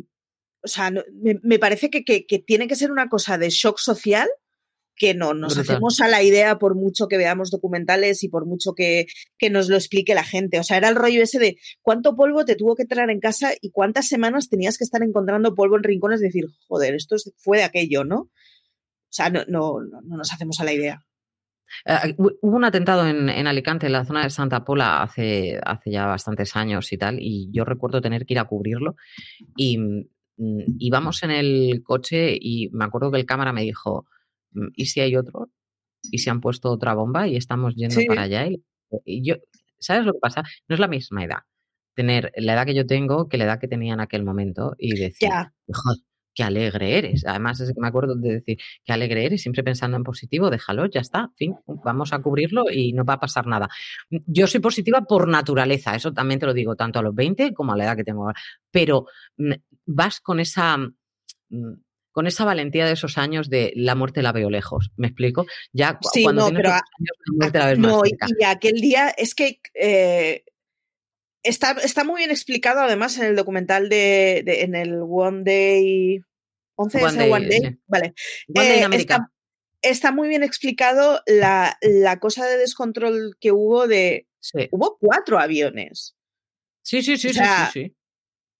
o sea, me, parece que, que, tiene que ser una cosa de shock social que no nos hacemos a la idea por mucho que veamos documentales y por mucho que, nos lo explique la gente. O sea, era el rollo ese de cuánto polvo te tuvo que traer en casa y cuántas semanas tenías que estar encontrando polvo en rincones y decir, joder, esto fue de aquello, ¿no? O sea, no, no, no nos hacemos a la idea. Eh, hubo un atentado en, Alicante, en la zona de Santa Pola, hace, hace ya bastantes años y tal, y yo recuerdo tener que ir a cubrirlo. Y mm, íbamos en el coche y me acuerdo que el cámara me dijo, ¿y si hay otro? ¿Y si han puesto otra bomba y estamos yendo para allá? Y, yo, ¿sabes lo que pasa? No es la misma edad. Tener la edad que yo tengo que la edad que tenía en aquel momento y decir, joder, qué alegre eres. Además, es que me acuerdo de decir, qué alegre eres, siempre pensando en positivo, déjalo, ya está, fin, vamos a cubrirlo y no va a pasar nada. Yo soy positiva por naturaleza, eso también te lo digo, tanto a los 20 como a la edad que tengo ahora, pero mm, vas con esa mm, con esa valentía de esos años de la muerte la veo lejos. ¿Me explico? Ya Sí, cuando no, tienes pero esos a- años, la muerte la ves más No, y, cerca. y aquel día es que eh, está, está muy bien explicado además en el documental de, de- en el One Day 11 One Day, One Day, sí. vale. One Day en Eh, América. Está, está muy bien explicado la, la cosa de descontrol que hubo de Sí. hubo cuatro aviones. Sí, sí, sí, o sí, sea, sí, sí.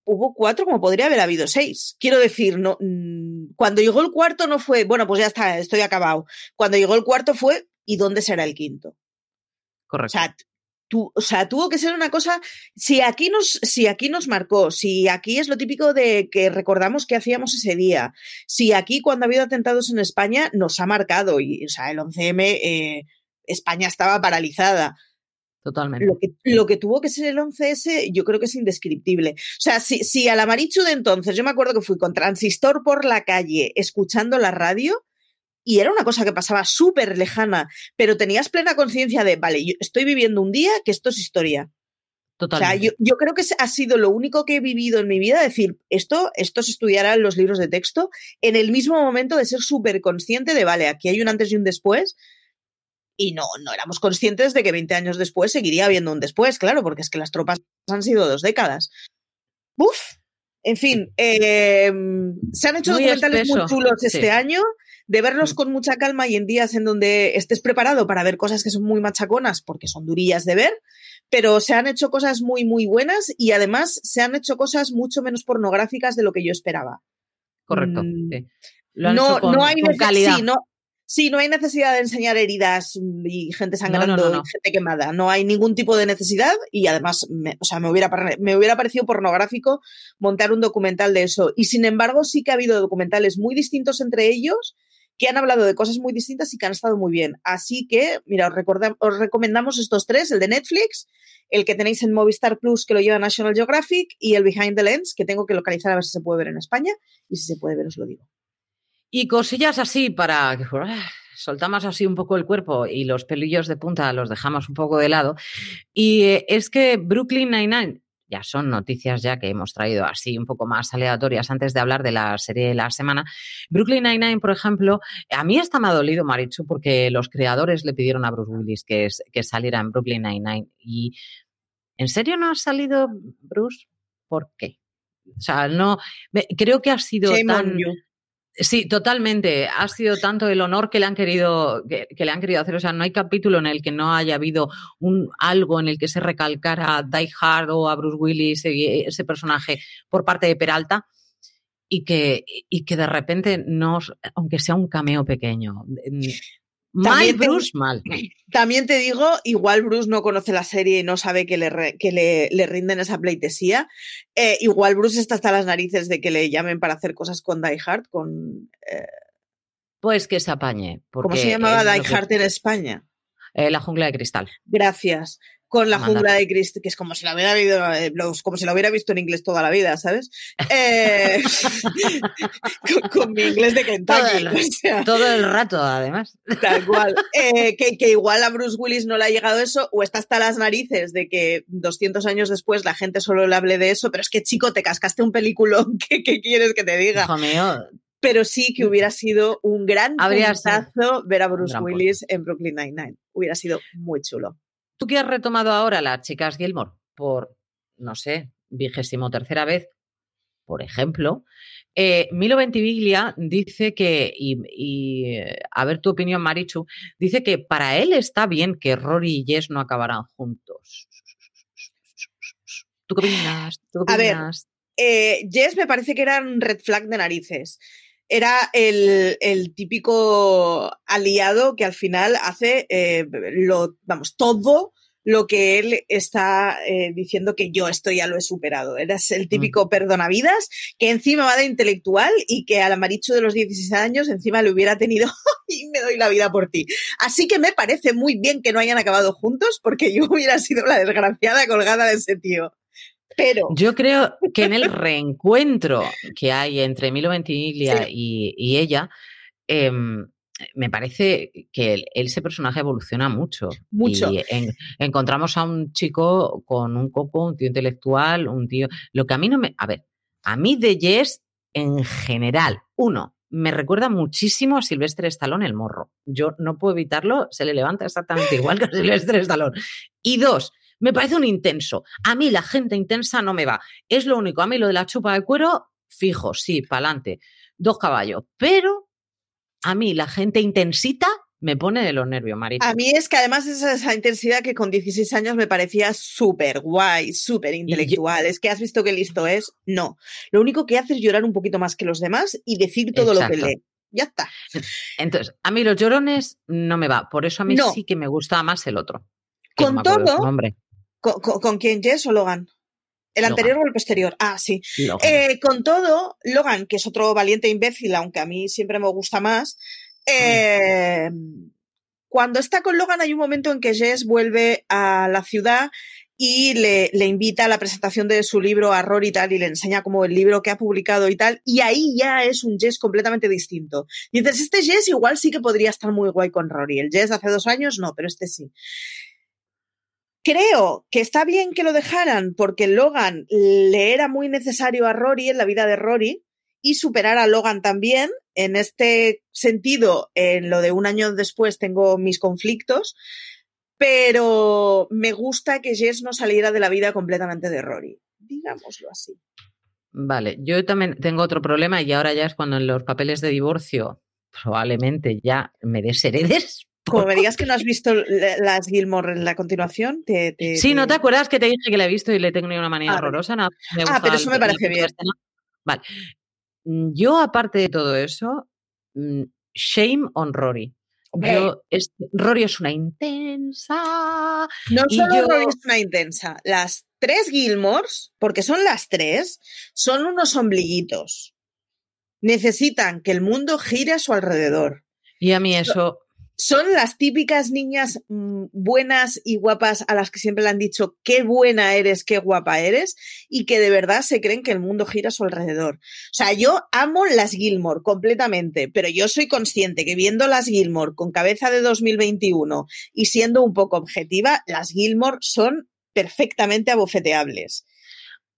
Hubo cuatro como podría haber habido seis. Quiero decir, no, mm, cuando llegó el cuarto no fue, bueno, pues ya está, estoy acabado. Cuando llegó el cuarto fue, ¿y dónde será el quinto? O Correcto. sea, tu- o sea, tuvo que ser una cosa. Si aquí nos, si aquí nos marcó, si aquí es lo típico de que recordamos que hacíamos ese día, si aquí cuando ha habido atentados en España nos ha marcado, y o sea, el 11M, eh, España estaba paralizada. Totalmente. Lo que, lo que tuvo que ser el 11S, yo creo que es indescriptible. O sea, si, si a la Marichu de entonces, yo me acuerdo que fui con transistor por la calle escuchando la radio y era una cosa que pasaba súper lejana, pero tenías plena conciencia de, vale, yo estoy viviendo un día que esto es historia. O sea, Totalmente. yo, yo creo que ha sido lo único que he vivido en mi vida, decir, esto, esto se estudiará en los libros de texto, en el mismo momento de ser súper consciente de, vale, aquí hay un antes y un después, y no, no éramos conscientes de que 20 años después seguiría habiendo un después, claro, porque es que las tropas han sido dos décadas. Uf, en fin, eh, se han hecho Muy documentales muy chulos sí. este año, de verlos Mm. con mucha calma y en días en donde estés preparado para ver cosas que son muy machaconas, porque son durillas de ver, pero se han hecho cosas muy, muy buenas y además se han hecho cosas mucho menos pornográficas de lo que yo esperaba. Correcto. Mm, sí. Lo han No, hecho con, no hay con calidad. sí, no, sí, no hay necesidad de enseñar heridas y gente sangrando no, no. y gente quemada. No hay ningún tipo de necesidad y además, me, o sea, me hubiera, me hubiera parecido pornográfico montar un documental de eso. Y sin embargo, sí que ha habido documentales muy distintos entre ellos que han hablado de cosas muy distintas y que han estado muy bien. Así que, mira, os, recorda- os recomendamos estos tres, el de Netflix, el que tenéis en Movistar Plus, que lo lleva National Geographic, y el Behind the Lens, que tengo que localizar a ver si se puede ver en España, y si se puede ver, os lo digo. Y cosillas así para que ah, soltamos así un poco el cuerpo y los pelillos de punta los dejamos un poco de lado. Y eh, es que Brooklyn Nine-Nine, ya son noticias ya que hemos traído así un poco más aleatorias antes de hablar de la serie de la semana. Brooklyn Nine-Nine, por ejemplo, a mí hasta me ha dolido, Marichu, porque los creadores le pidieron a Bruce Willis que, que saliera en Brooklyn Nine-Nine. Y ¿en serio no ha salido Bruce? ¿Por qué? O sea, no, creo que ha sido Shame on tan... you. Sí, totalmente. Ha sido tanto el honor que le han querido que, le han querido hacer. O sea, no hay capítulo en el que no haya habido un algo en el que se recalcara a Die Hard o a Bruce Willis y ese personaje por parte de Peralta y que y que de repente no, aunque sea un cameo pequeño, mal También te- Bruce mal. También te digo, igual Bruce no conoce la serie y no sabe que le, re- que le, le rinden esa pleitesía. Eh, igual Bruce está hasta las narices de que le llamen para hacer cosas con Die Hard, con... eh, Pues que se apañe. ¿Cómo se llamaba Die que- Hard en España? Eh, la jungla de cristal. Gracias. Con la jungla de Cristo, que es como si la hubiera visto, eh, como si la hubiera visto en inglés toda la vida, ¿sabes? Eh, [laughs] con, con mi inglés de [laughs] Kentucky. Todo el- [laughs] o sea. Todo el rato, además. Tal cual. Eh, que, que igual a Bruce Willis no le ha llegado eso, o está hasta las narices de que 200 años después la gente solo le hable de eso, pero es que chico, te cascaste un peliculón, ¿qué, qué quieres que te diga? Hijo mío, Pero sí que hubiera sido un gran puntazo ver a Bruce Willis en Brooklyn Nine-Nine. Hubiera sido muy chulo. Tú que has retomado ahora las chicas Gilmore por, no sé, vigésimo tercera vez, por ejemplo, eh, Milo Ventimiglia dice que, y, y, eh, a ver tu opinión, Marichu, dice que para él está bien que Rory y Jess no acabaran juntos. ¿Tú qué opinas? ¿Tú qué A ver? Eh, Jess me parece que era un red flag de narices. Era el, el típico aliado que al final hace eh, lo, vamos, todo lo que él está eh, diciendo que yo esto ya lo he superado. Eras el típico perdonavidas que encima va de intelectual y que a la Marichu de los 16 años encima le hubiera tenido [laughs] y me doy la vida por ti. Así que me parece muy bien que no hayan acabado juntos porque yo [laughs] hubiera sido la desgraciada colgada de ese tío. Pero Yo creo que en el reencuentro que hay entre Milo Ventimiglia Sí. y, y ella, em, me parece que ese personaje evoluciona mucho. Mucho. Y en- encontramos a un chico con un coco, un tío intelectual, un tío. Lo que a mí no me. A ver, a mí de Jess, en general, uno, me recuerda muchísimo a Silvestre Stallone el morro. Yo no puedo evitarlo, se le levanta exactamente igual que a Silvestre Stallone. Y dos, me parece un intenso. A mí la gente intensa no me va. Es lo único. A mí lo de la chupa de cuero, fijo, sí, pa'lante. Dos caballos. Pero a mí la gente intensita me pone de los nervios, Marita. A mí es que además es esa intensidad que con 16 años me parecía súper guay, súper intelectual. Es que has visto qué listo es. No. Lo único que hace es llorar un poquito más que los demás y decir todo lo que lee. Ya está. Entonces, a mí los llorones no me va. Por eso a mí sí que me gusta más el otro. Con todo. Con, con, quién, Jess o Logan? ¿El anterior o el posterior? Ah, sí. Eh, con todo, Logan, que es otro valiente imbécil, aunque a mí siempre me gusta más, eh, cuando está con Logan hay un momento en que Jess vuelve a la ciudad y le, invita a la presentación de su libro a Rory y tal, y le enseña como el libro que ha publicado y tal, y ahí ya es un Jess completamente distinto. Y dices, este Jess igual sí que podría estar muy guay con Rory. El Jess de hace dos años no, pero este sí. Creo que está bien que lo dejaran porque Logan le era muy necesario a Rory en la vida de Rory y superar a Logan también en este sentido, en lo de un año después tengo mis conflictos, pero me gusta que Jess no saliera de la vida completamente de Rory, digámoslo así. Vale, yo también tengo otro problema y ahora ya es cuando en los papeles de divorcio probablemente ya me desheredes. Como me [laughs] digas que no has visto las Gilmore en la continuación, te, Sí, ¿no te acuerdas que te dije que la he visto y le tengo una manera ah, horrorosa? ah, pero eso me parece bien. Vale. Mm, yo, aparte de todo eso, mm, shame on Rory. Rory es una intensa. No solo Rory es una intensa. Las tres Gilmores, porque son las tres, son unos ombliguitos. Necesitan que el mundo gire a su alrededor. Y a mí eso son las típicas niñas mm, buenas y guapas a las que siempre le han dicho qué buena eres, qué guapa eres, y que de verdad se creen que el mundo gira a su alrededor. O sea, yo amo las Gilmore completamente, pero yo soy consciente que viendo las Gilmore con cabeza de 2021 y siendo un poco objetiva, las Gilmore son perfectamente abofeteables.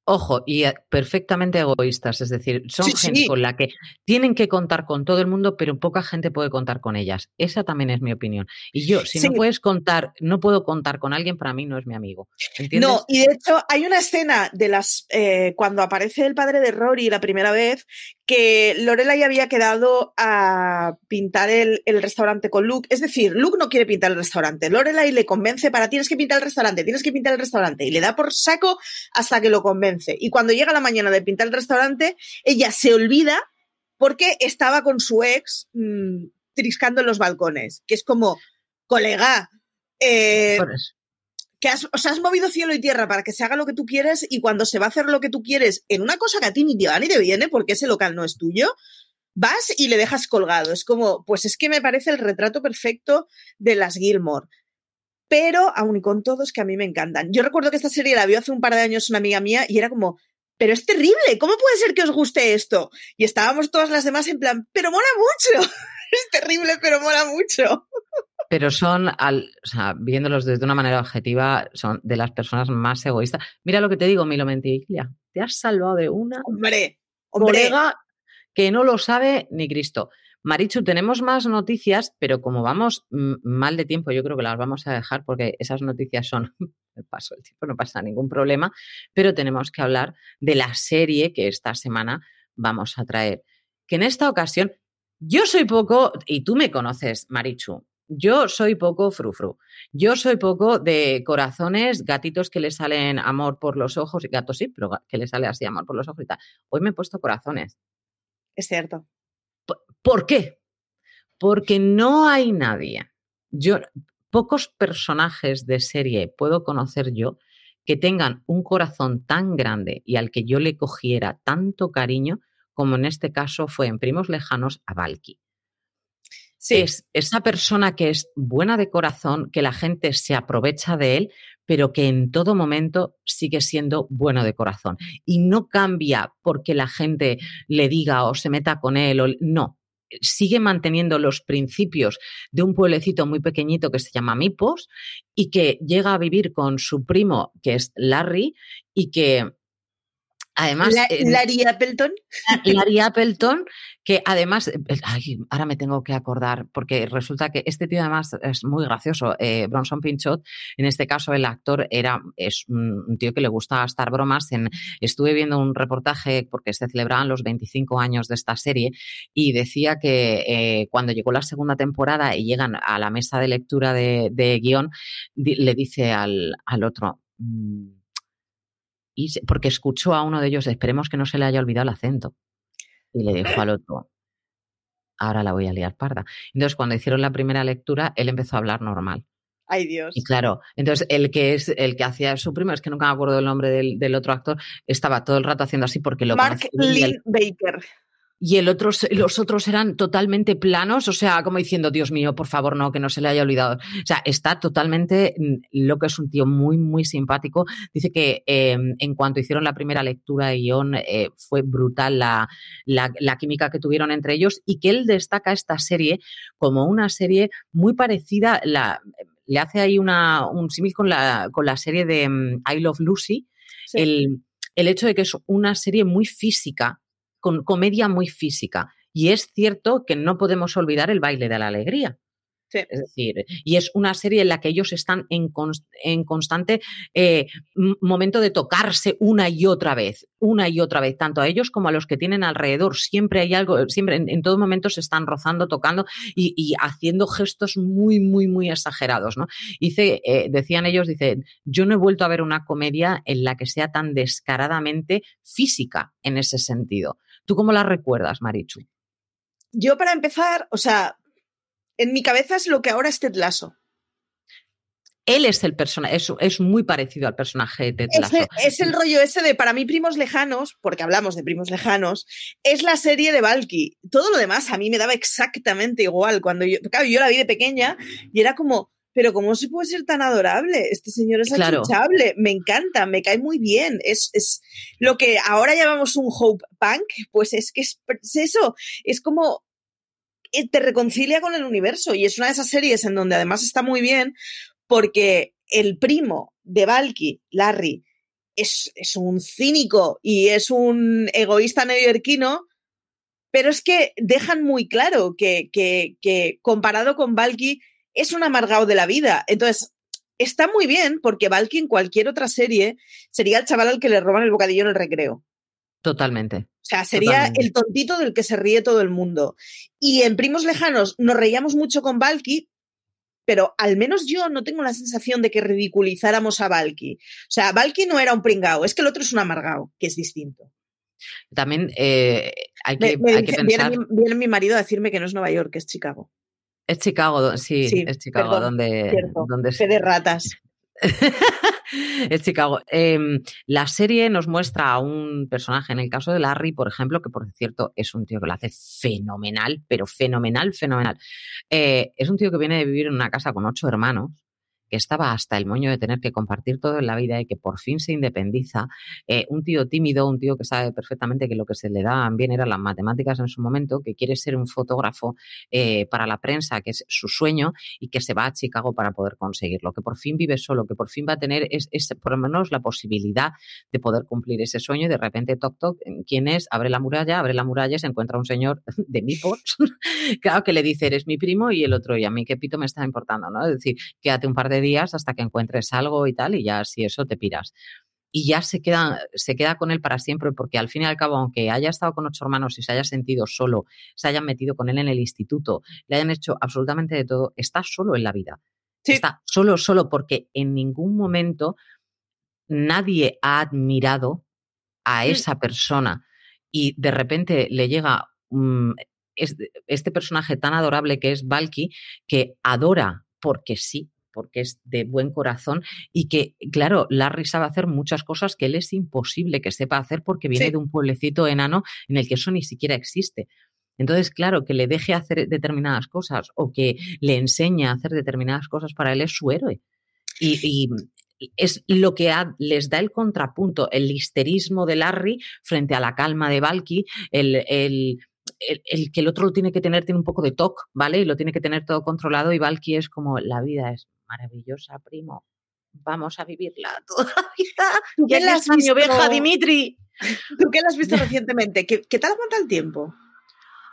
Ojo, y eh, perfectamente egoístas, es decir, son gente con la que tienen que contar con todo el mundo, pero poca gente puede contar con ellas. Esa también es mi opinión. Y yo, si no puedes contar, no puedo contar con alguien, para mí no es mi amigo. No, y de hecho hay una escena de las eh, cuando aparece el padre de Rory la primera vez que Lorelai había quedado a pintar el, restaurante con Luke. Es decir, Luke no quiere pintar el restaurante. Lorelai le convence para tienes que pintar el restaurante, tienes que pintar el restaurante. Y le da por saco hasta que lo convence. Y cuando llega la mañana de pintar el restaurante, ella se olvida porque estaba con su ex mm, triscando en los balcones. Que es como, colega, eh, que has, has movido cielo y tierra para que se haga lo que tú quieres y cuando se va a hacer lo que tú quieres en una cosa que a ti ni te va ni te viene porque ese local no es tuyo, vas y le dejas colgado. Es como, pues es que me parece el retrato perfecto de las Gilmore. Pero aún y con todos que a mí me encantan. Yo recuerdo que esta serie la vio hace un par de años una amiga mía y era como, pero es terrible, ¿cómo puede ser que os guste esto? Y estábamos todas las demás en plan, pero mola mucho. [laughs] es terrible, pero mola mucho pero son, al, o sea, viéndolos desde una manera objetiva, son de las personas más egoístas. Mira lo que te digo, Milo Mentiglia, te has salvado de una hombre, hombre. que no lo sabe ni Cristo. Marichu, tenemos más noticias, pero como vamos mal de tiempo, yo creo que las vamos a dejar porque esas noticias son [laughs] el paso del tiempo, no pasa ningún problema, pero tenemos que hablar de la serie que esta semana vamos a traer. Que en esta ocasión, yo soy poco, y tú me conoces, Marichu, yo soy poco frufru. Yo soy poco de corazones, gatitos que le salen amor por los ojos, gatos sí, pero que le sale así amor por los ojos y tal. Hoy me he puesto corazones. Es cierto. ¿Por, qué? Porque no hay nadie. Yo, pocos personajes de serie puedo conocer yo que tengan un corazón tan grande y al que yo le cogiera tanto cariño como en este caso fue en Primos Lejanos a Valky. Es esa persona que es buena de corazón, que la gente se aprovecha de él, pero que en todo momento sigue siendo bueno de corazón. Y no cambia porque la gente le diga o se meta con él o no. Sigue manteniendo los principios de un pueblecito muy pequeñito que se llama Mipos y que llega a vivir con su primo, que es Larry, y que Además, Larry Appleton. Larry Appleton, que además, eh, ahora me tengo que acordar, porque resulta que este tío además es muy gracioso. Eh, Bronson Pinchot, en este caso el actor, era, es un tío que le gusta gastar bromas. En, estuve viendo un reportaje porque se celebraban los 25 años de esta serie y decía que eh, cuando llegó la segunda temporada y llegan a la mesa de lectura de, guion, le dice al, al otro, mm, porque escuchó a uno de ellos, esperemos que no se le haya olvidado el acento. Y le dijo al otro, ahora la voy a liar parda. Entonces, cuando hicieron la primera lectura, él empezó a hablar normal. Ay, Dios. Y claro, entonces el que es el que hacía su primo, es que nunca me acuerdo del nombre del, otro actor, estaba todo el rato haciendo así porque lo Mark Lynn Baker y el otro, los otros eran totalmente planos, o sea, como diciendo, Dios mío, por favor, no, que no se le haya olvidado. O sea, está totalmente mm, lo que es un tío muy, muy simpático. Dice que em, en cuanto hicieron la primera lectura de guion, eh, fue brutal la, la, química que tuvieron entre ellos y que él destaca esta serie como una serie muy parecida, la, le hace ahí una, un símil con la, con la serie de mm, I Love Lucy, el, el hecho de que es una serie muy física, con comedia muy física. Y es cierto que no podemos olvidar el baile de la alegría. Es decir, y es una serie en la que ellos están en, en constante eh, momento de tocarse una y otra vez, una y otra vez, tanto a ellos como a los que tienen alrededor. Siempre hay algo, siempre en, todo momento se están rozando, tocando y, haciendo gestos muy, muy, muy exagerados. ¿no? Dice, eh, decían ellos, dice, yo no he vuelto a ver una comedia en la que sea tan descaradamente física en ese sentido. ¿Tú cómo la recuerdas, Marichu? Yo, para empezar, o sea, en mi cabeza es lo que ahora es Ted Lasso. Él es el personaje, es, muy parecido al personaje de Ted Lasso. Es, el rollo ese de, para mí, Primos Lejanos, porque hablamos de Primos Lejanos, es la serie de Valky. Todo lo demás a mí me daba exactamente igual. Cuando yo, claro, yo la vi de pequeña y era como, pero ¿cómo se puede ser tan adorable? Este señor es claro. me encanta, me cae muy bien. Es, es, lo que ahora llamamos un hope punk, pues es que es, eso, es como eh, te reconcilia con el universo y es una de esas series en donde además está muy bien porque el primo de Valky, Larry, es, es un cínico y es un egoísta neoyorquino, pero es que dejan muy claro que, que, que comparado con Valky es un amargado de la vida. Entonces, está muy bien porque Valky en cualquier otra serie sería el chaval al que le roban el bocadillo en el recreo. Totalmente. O sea, sería el tontito del que se ríe todo el mundo. Y en Primos Lejanos nos reíamos mucho con Valky, pero al menos yo no tengo la sensación de que ridiculizáramos a Valky. O sea, Valky no era un pringao, es que el otro es un amargao, que es distinto. También eh, hay que, pensar... Viene mi, marido a decirme que no es Nueva York, que es Chicago. Es Chicago, sí, es Chicago, donde, donde... de ratas. [laughs] es Chicago. Em, la serie nos muestra a un personaje, en el caso de Larry, por ejemplo, que por cierto es un tío que lo hace fenomenal, pero fenomenal, fenomenal. Eh, es un tío que viene de vivir en una casa con ocho hermanos que estaba hasta el moño de tener que compartir todo en la vida y que por fin se independiza, eh, un tío tímido, un tío que sabe perfectamente que lo que se le da bien eran las matemáticas en su momento, que quiere ser un fotógrafo eh, para la prensa, que es su sueño, y que se va a Chicago para poder conseguirlo, que por fin vive solo, que por fin va a tener es, por lo menos la posibilidad de poder cumplir ese sueño y de repente toc toc, ¿quién es? Abre la muralla, abre la muralla y se encuentra un señor [laughs] de mi [laughs] claro que le dice, eres mi primo y el otro, y a mí qué pito me está importando, ¿no? Es decir, quédate un par de días hasta que encuentres algo y tal, y ya si eso te piras. Y ya se queda, se queda con él para siempre, porque al fin y al cabo, aunque haya estado con ocho hermanos y se haya sentido solo, se hayan metido con él en el instituto, le hayan hecho absolutamente de todo, está solo en la vida. Está solo, solo, porque en ningún momento nadie ha admirado a mm. esa persona y de repente le llega este personaje tan adorable que es Valky, que adora porque sí, porque es de buen corazón y que, claro, Larry sabe hacer muchas cosas que él es imposible que sepa hacer porque viene de un pueblecito enano en el que eso ni siquiera existe. Entonces, claro, que le deje hacer determinadas cosas o que le enseñe a hacer determinadas cosas para él es su héroe. Y, es lo que les da el contrapunto, el listerismo de Larry frente a la calma de Valky, el, el, el, que el otro lo tiene que tener, tiene un poco de toque, ¿vale? Y lo tiene que tener todo controlado y Valky es como, la vida es maravillosa, primo. Vamos a vivirla [laughs] toda la vida. ¿Tú la mi oveja, Dimitri? ¿Tú qué la has visto [laughs] recientemente? ¿Qué, ¿Qué tal aguanta el tiempo?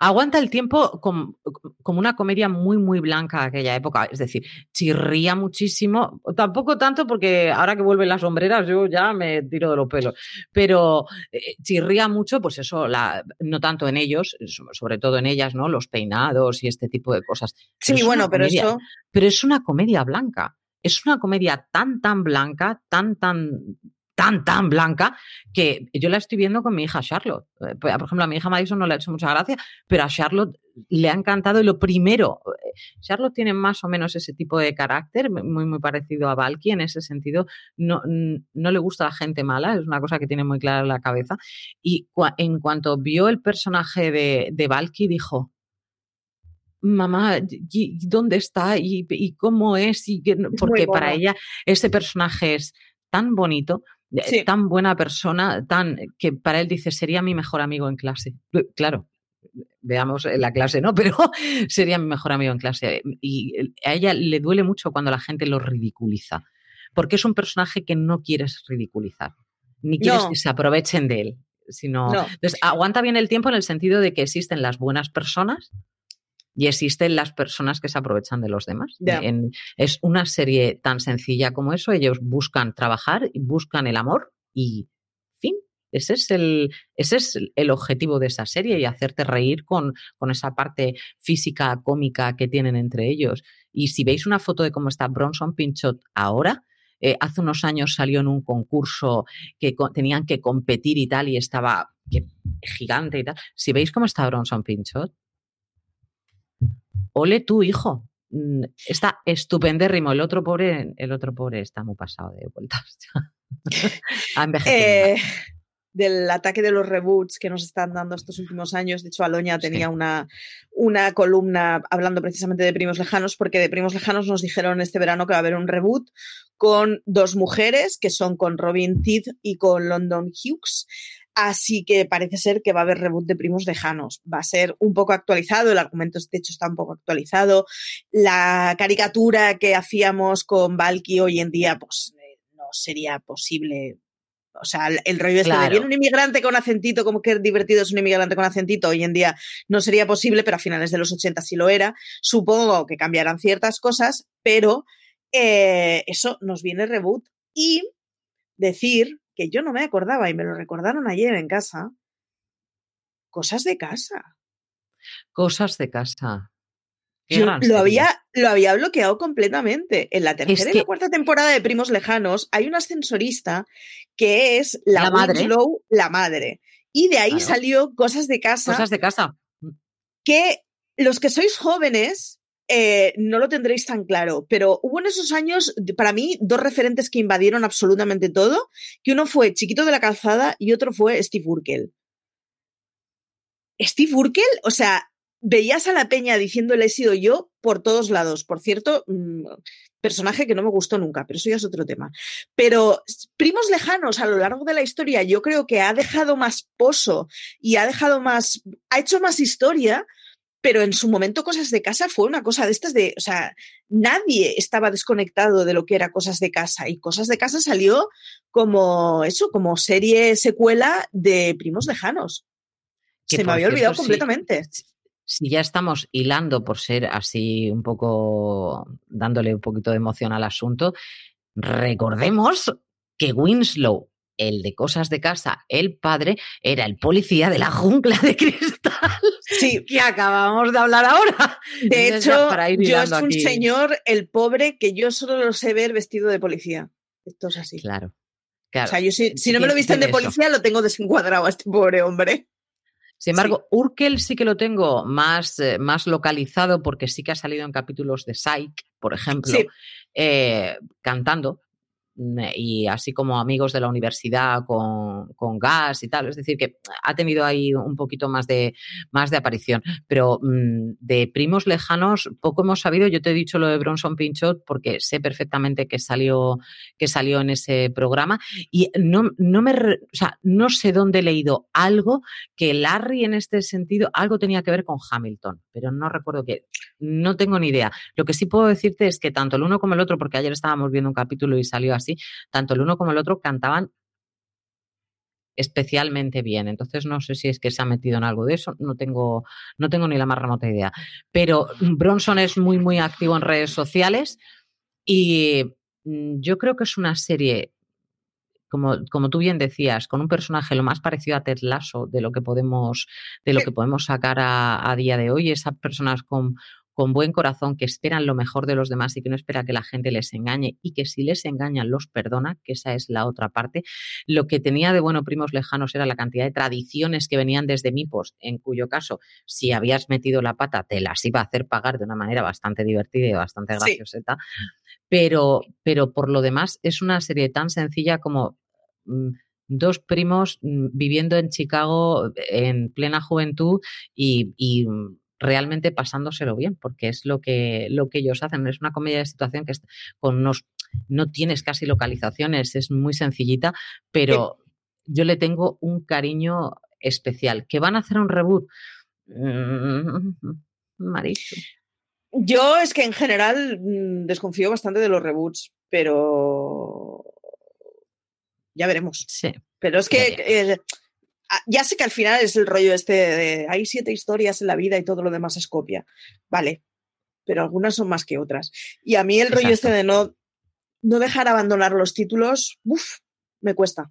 Aguanta el tiempo como, una comedia muy, muy blanca de aquella época. Es decir, chirría muchísimo. Tampoco tanto porque ahora que vuelven las sombreras yo ya me tiro de los pelos. Pero eh, chirría mucho, pues eso, la, no tanto en ellos, sobre todo en ellas, ¿no? Los peinados y este tipo de cosas. Sí, bueno, pero eso. Pero es una comedia blanca. Es una comedia tan, tan blanca, tan, tan tan, tan blanca que yo la estoy viendo con mi hija Charlotte. Eh, pues, por ejemplo, a mi hija Madison no le ha hecho mucha gracia, pero a Charlotte le ha encantado. Y lo primero, eh, Charlotte tiene más o menos ese tipo de carácter, muy, muy parecido a Valky en ese sentido. No, no le gusta la gente mala, es una cosa que tiene muy clara en la cabeza. Y en cuanto vio el personaje de, de Valky, dijo, mamá, ¿dónde está? ¿Y, cómo es? Y porque para ella ese personaje es tan bonito, eh, tan buena persona, tan que para él dice, sería mi mejor amigo en clase. Claro, veamos la clase, ¿no? [laughs] Pero sería mi mejor amigo en clase. Y a ella le duele mucho cuando la gente lo ridiculiza, porque es un personaje que no quieres ridiculizar, ni quieres que se aprovechen de él. Sino, Entonces, aguanta bien el tiempo en el sentido de que existen las buenas personas y existen las personas que se aprovechan de los demás. es una serie tan sencilla como eso. Ellos buscan trabajar, buscan el amor y fin. Ese es el, ese es el objetivo de esa serie y hacerte reír con, con esa parte física, cómica que tienen entre ellos. Y si veis una foto de cómo está Bronson Pinchot ahora, eh, hace unos años salió en un concurso que tenían que competir y tal, y estaba gigante y tal. Si veis cómo está Bronson Pinchot, ole tu hijo. Mm, está estupendérrimo. El otro pobre, el otro pobre está muy pasado de vueltas. [laughs] eh, del ataque de los reboots que nos están dando estos últimos años. De hecho, Aloña tenía una, una columna hablando precisamente de Primos Lejanos, porque de Primos Lejanos nos dijeron este verano que va a haber un reboot con dos mujeres, que son con Robin Tidd y con London Hughes. Así que parece ser que va a haber reboot de Primos Lejanos. Va a ser un poco actualizado, el argumento de hecho está un poco actualizado. La caricatura que hacíamos con Valky hoy en día, pues eh, no sería posible. O sea, el, rollo este de bien un inmigrante con acentito, como que divertido es un inmigrante con acentito, hoy en día no sería posible, pero a finales de los 80 sí lo era. Supongo que cambiarán ciertas cosas, pero eh, eso nos viene reboot. Y decir que yo no me acordaba y me lo recordaron ayer en casa. Cosas de casa. Cosas de casa. Yo lo había, lo había bloqueado completamente. En la tercera y la cuarta temporada de Primos Lejanos hay una ascensorista que es la, madre. la madre. Y de ahí salió Cosas de casa. Cosas de casa. Mm. Que los que sois jóvenes eh, no lo tendréis tan claro, pero hubo en esos años, para mí, dos referentes que invadieron absolutamente todo, que uno fue Chiquito de la Calzada y otro fue Steve Urkel. Steve Urkel, o sea, veías a la peña diciéndole he sido yo por todos lados. Por cierto, mm, personaje que no me gustó nunca, pero eso ya es otro tema. Pero primos lejanos a lo largo de la historia, yo creo que ha dejado más pozo y ha dejado más, ha hecho más historia pero en su momento Cosas de Casa fue una cosa de estas de, o sea, nadie estaba desconectado de lo que era Cosas de Casa y Cosas de Casa salió como eso, como serie secuela de Primos Lejanos. Se me había olvidado completamente. Si, ya estamos hilando por ser así un poco dándole un poquito de emoción al asunto, recordemos que Winslow el de cosas de casa, el padre, era el policía de la jungla de cristal. Sí. [laughs] Que acabamos de hablar ahora. De hecho, yo es un señor, el pobre, que yo solo lo sé ver vestido de policía. Esto es así. Claro. O sea, yo si, no me lo visten de policía, lo tengo desencuadrado a este pobre hombre. Sin embargo, Urkel sí que lo tengo más, eh, más localizado porque sí que ha salido en capítulos de Psych, por ejemplo, eh, cantando. Y así como amigos de la universidad con, con, gas y tal. Es decir, que ha tenido ahí un poquito más de, más de aparición. Pero mm, de primos lejanos, poco hemos sabido. Yo te he dicho lo de Bronson Pinchot porque sé perfectamente que salió, que salió en ese programa. Y no, no me, o sea, no sé dónde he leído algo que Larry en este sentido, algo tenía que ver con Hamilton, pero no recuerdo qué. No tengo ni idea. Lo que sí puedo decirte es que tanto el uno como el otro, porque ayer estábamos viendo un capítulo y salió así, tanto el uno como el otro cantaban especialmente bien. Entonces no sé si es que se ha metido en algo de eso, no tengo, no tengo ni la más remota idea. Pero Bronson es muy, muy activo en redes sociales y mm, yo creo que es una serie, como, como tú bien decías, con un personaje lo más parecido a Ted Lasso de lo que podemos, de lo que podemos sacar a, a día de hoy, esas personas con con buen corazón, que esperan lo mejor de los demás y que no espera que la gente les engañe y que si les engañan los perdona, que esa es la otra parte. Lo que tenía de bueno primos lejanos era la cantidad de tradiciones que venían desde Mipos, en cuyo caso, si habías metido la pata, te las iba a hacer pagar de una manera bastante divertida y bastante gracioseta. Pero, pero por lo demás, es una serie tan sencilla como dos primos mm, viviendo en Chicago en plena juventud y, y realmente pasándoselo bien, porque es lo que, lo que ellos hacen. Es una comedia de situación que con unos, no tienes casi localizaciones, es muy sencillita, pero yo le tengo un cariño especial. ¿Que van a hacer un reboot? Mm, [laughs] Maricho. Yo es que en general mm, desconfío bastante de los reboots, pero ya veremos. Sí. Pero es que eh, Ah, ya sé que al final es el rollo este de hay siete historias en la vida y todo lo demás es copia. Vale, pero algunas son más que otras. Y a mí el rollo este de no, no dejar abandonar los títulos, uff, me cuesta.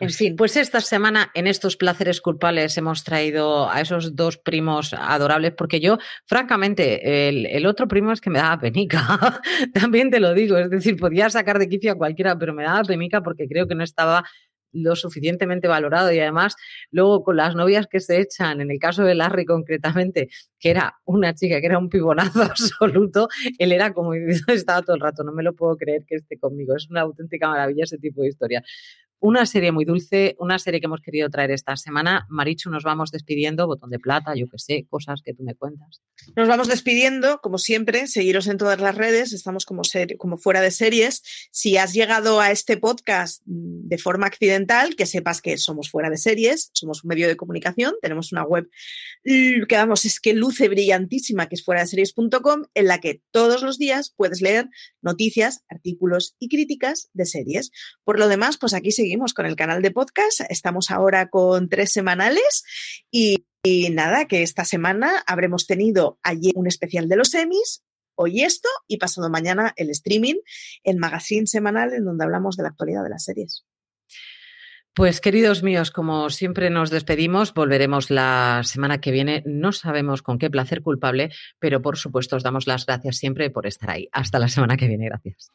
En pues fin. Pues esta semana en estos placeres culpables hemos traído a esos dos primos adorables, porque yo, francamente, el, el otro primo es que me daba penica. [laughs] También te lo digo, es decir, podía sacar de quicio a cualquiera, pero me daba penica porque creo que no estaba lo suficientemente valorado y además luego con las novias que se echan, en el caso de Larry concretamente, que era una chica que era un pibonazo [laughs] absoluto, él era como estaba todo el rato, no me lo puedo creer que esté conmigo, es una auténtica maravilla ese tipo de historia. Una serie muy dulce, una serie que hemos querido traer esta semana. Marichu, nos vamos despidiendo, botón de plata, yo que sé, cosas que tú me cuentas. Nos vamos despidiendo, como siempre, seguiros en todas las redes, estamos como, como fuera de series. Si has llegado a este podcast de forma accidental, que sepas que somos fuera de series, somos un medio de comunicación, tenemos una web que vamos, es que luce brillantísima, que es fuera de series.com, en la que todos los días puedes leer noticias, artículos y críticas de series. Por lo demás, pues aquí seguimos con el canal de podcast. Estamos ahora con tres semanales y, nada, que esta semana habremos tenido ayer un especial de los semis, hoy esto y pasado mañana el streaming, el magazine semanal en donde hablamos de la actualidad de las series. Pues queridos míos, como siempre nos despedimos, volveremos la semana que viene. No sabemos con qué placer culpable, pero por supuesto os damos las gracias siempre por estar ahí. Hasta la semana que viene. Gracias.